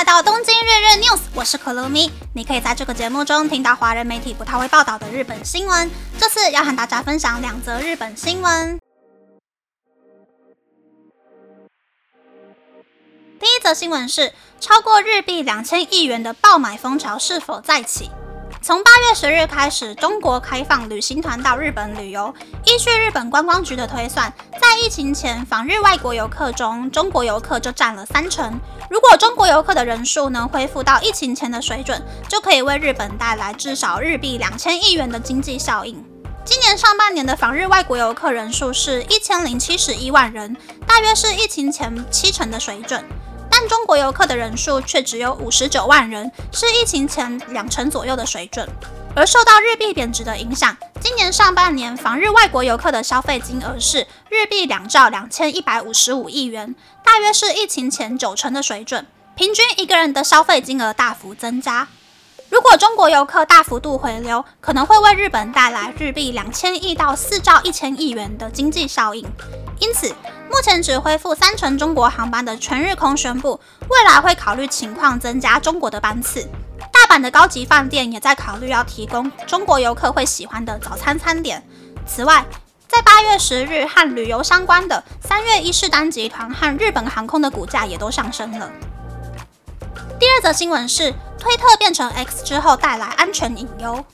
来到东京日日 news，我是可露咪。你可以在这个节目中听到华人媒体不太会报道的日本新闻。这次要和大家分享两则日本新闻。第一则新闻是，超过日币两千亿元的爆买风潮是否再起？从八月十日开始，中国开放旅行团到日本旅游。依据日本观光局的推算，在疫情前访日外国游客中，中国游客就占了三成。如果中国游客的人数能恢复到疫情前的水准，就可以为日本带来至少日币两千亿元的经济效应。今年上半年的访日外国游客人数是一千零七十一万人，大约是疫情前七成的水准。但中国游客的人数却只有五十九万人，是疫情前两成左右的水准。而受到日币贬值的影响，今年上半年访日外国游客的消费金额是日币两兆两千一百五十五亿元，大约是疫情前九成的水准。平均一个人的消费金额大幅增加。如果中国游客大幅度回流，可能会为日本带来日币两千亿到四兆一千亿元的经济效应。因此，目前只恢复三成中国航班的全日空宣布，未来会考虑情况增加中国的班次。大阪的高级饭店也在考虑要提供中国游客会喜欢的早餐餐点。此外，在八月十日和旅游相关的三月伊势丹集团和日本航空的股价也都上升了。第二则新闻是，推特变成 X 之后带来安全隐忧。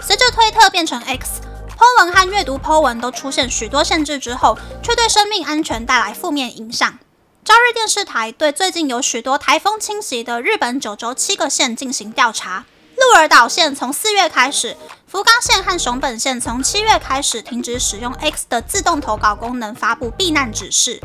随着推特变成 X。Po 文和阅读 Po 文都出现许多限制之后，却对生命安全带来负面影响。朝日电视台对最近有许多台风侵袭的日本九州七个县进行调查。鹿儿岛县从四月开始，福冈县和熊本县从七月开始停止使用 X 的自动投稿功能，发布避难指示。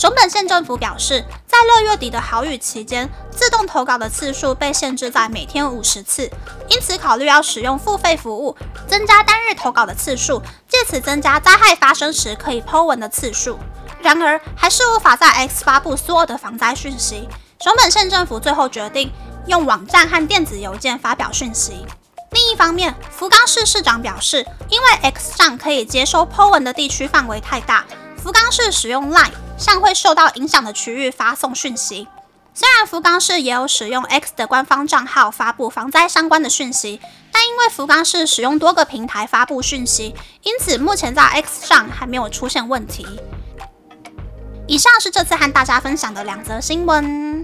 熊本县政府表示，在六月底的好雨期间，自动投稿的次数被限制在每天五十次，因此考虑要使用付费服务，增加单日投稿的次数，借此增加灾害发生时可以 Po 文的次数。然而，还是无法在 X 发布所有的防灾讯息。熊本县政府最后决定用网站和电子邮件发表讯息。另一方面，福冈市市长表示，因为 X 上可以接收 Po 文的地区范围太大。福冈市使用 LINE 向会受到影响的区域发送讯息。虽然福冈市也有使用 X 的官方账号发布防灾相关的讯息，但因为福冈市使用多个平台发布讯息，因此目前在 X 上还没有出现问题。以上是这次和大家分享的两则新闻。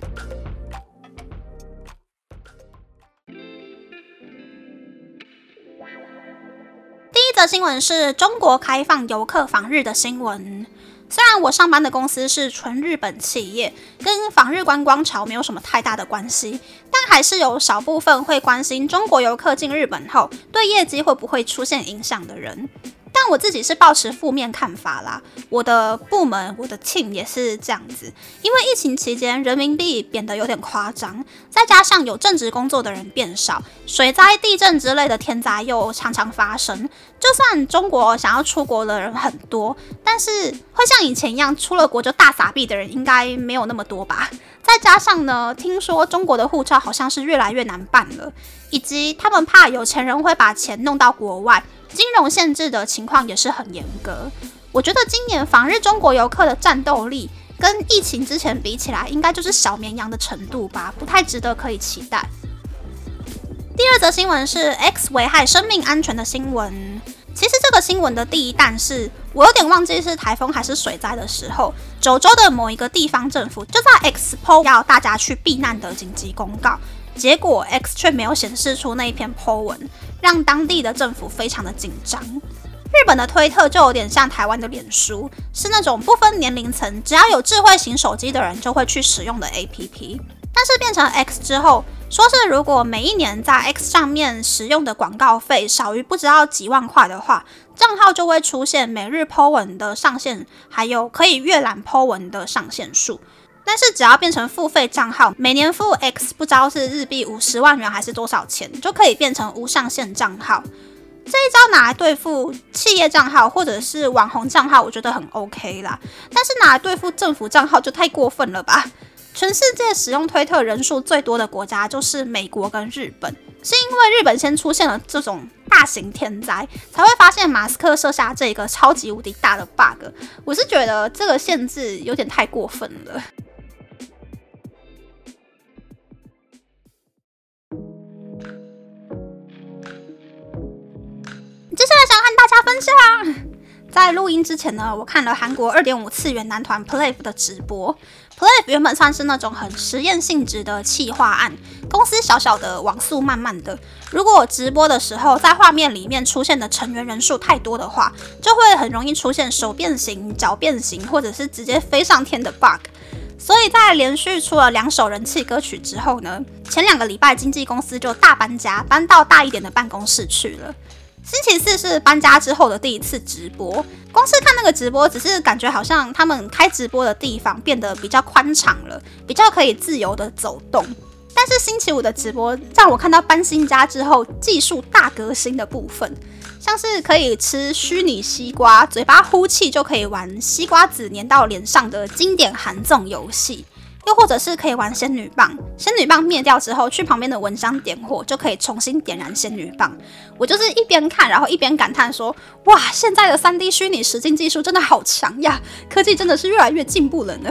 新闻是中国开放游客访日的新闻。虽然我上班的公司是纯日本企业，跟访日观光潮没有什么太大的关系，但还是有少部分会关心中国游客进日本后对业绩会不会出现影响的人。但我自己是抱持负面看法啦，我的部门、我的 team 也是这样子。因为疫情期间人民币贬得有点夸张，再加上有正职工作的人变少，水灾、地震之类的天灾又常常发生。就算中国想要出国的人很多，但是会像以前一样出了国就大撒币的人应该没有那么多吧？再加上呢，听说中国的护照好像是越来越难办了，以及他们怕有钱人会把钱弄到国外。金融限制的情况也是很严格。我觉得今年访日中国游客的战斗力跟疫情之前比起来，应该就是小绵羊的程度吧，不太值得可以期待。第二则新闻是 X 危害生命安全的新闻。其实这个新闻的第一弹是我有点忘记是台风还是水灾的时候，九州的某一个地方政府就在 X PO 要大家去避难的紧急公告。结果 X 却没有显示出那一篇 po 文，让当地的政府非常的紧张。日本的推特就有点像台湾的脸书，是那种不分年龄层，只要有智慧型手机的人就会去使用的 APP。但是变成 X 之后，说是如果每一年在 X 上面使用的广告费少于不知道几万块的话，账号就会出现每日 po 文的上限，还有可以阅览 po 文的上限数。但是只要变成付费账号，每年付 X 不知道是日币五十万元还是多少钱，就可以变成无上限账号。这一招拿来对付企业账号或者是网红账号，我觉得很 OK 啦。但是拿来对付政府账号就太过分了吧？全世界使用推特人数最多的国家就是美国跟日本，是因为日本先出现了这种大型天灾，才会发现马斯克设下这个超级无敌大的 bug。我是觉得这个限制有点太过分了。在录音之前呢，我看了韩国二点五次元男团 Play 的直播。Play 原本算是那种很实验性质的企划案，公司小小的，网速慢慢的。如果直播的时候在画面里面出现的成员人数太多的话，就会很容易出现手变形、脚变形，或者是直接飞上天的 bug。所以在连续出了两首人气歌曲之后呢，前两个礼拜经纪公司就大搬家，搬到大一点的办公室去了。星期四是搬家之后的第一次直播，光是看那个直播，只是感觉好像他们开直播的地方变得比较宽敞了，比较可以自由的走动。但是星期五的直播让我看到搬新家之后技术大革新的部分，像是可以吃虚拟西瓜，嘴巴呼气就可以玩西瓜籽粘到脸上的经典韩综游戏。又或者是可以玩仙女棒，仙女棒灭掉之后，去旁边的蚊香点火，就可以重新点燃仙女棒。我就是一边看，然后一边感叹说：哇，现在的三 D 虚拟实境技术真的好强呀！科技真的是越来越进步了呢。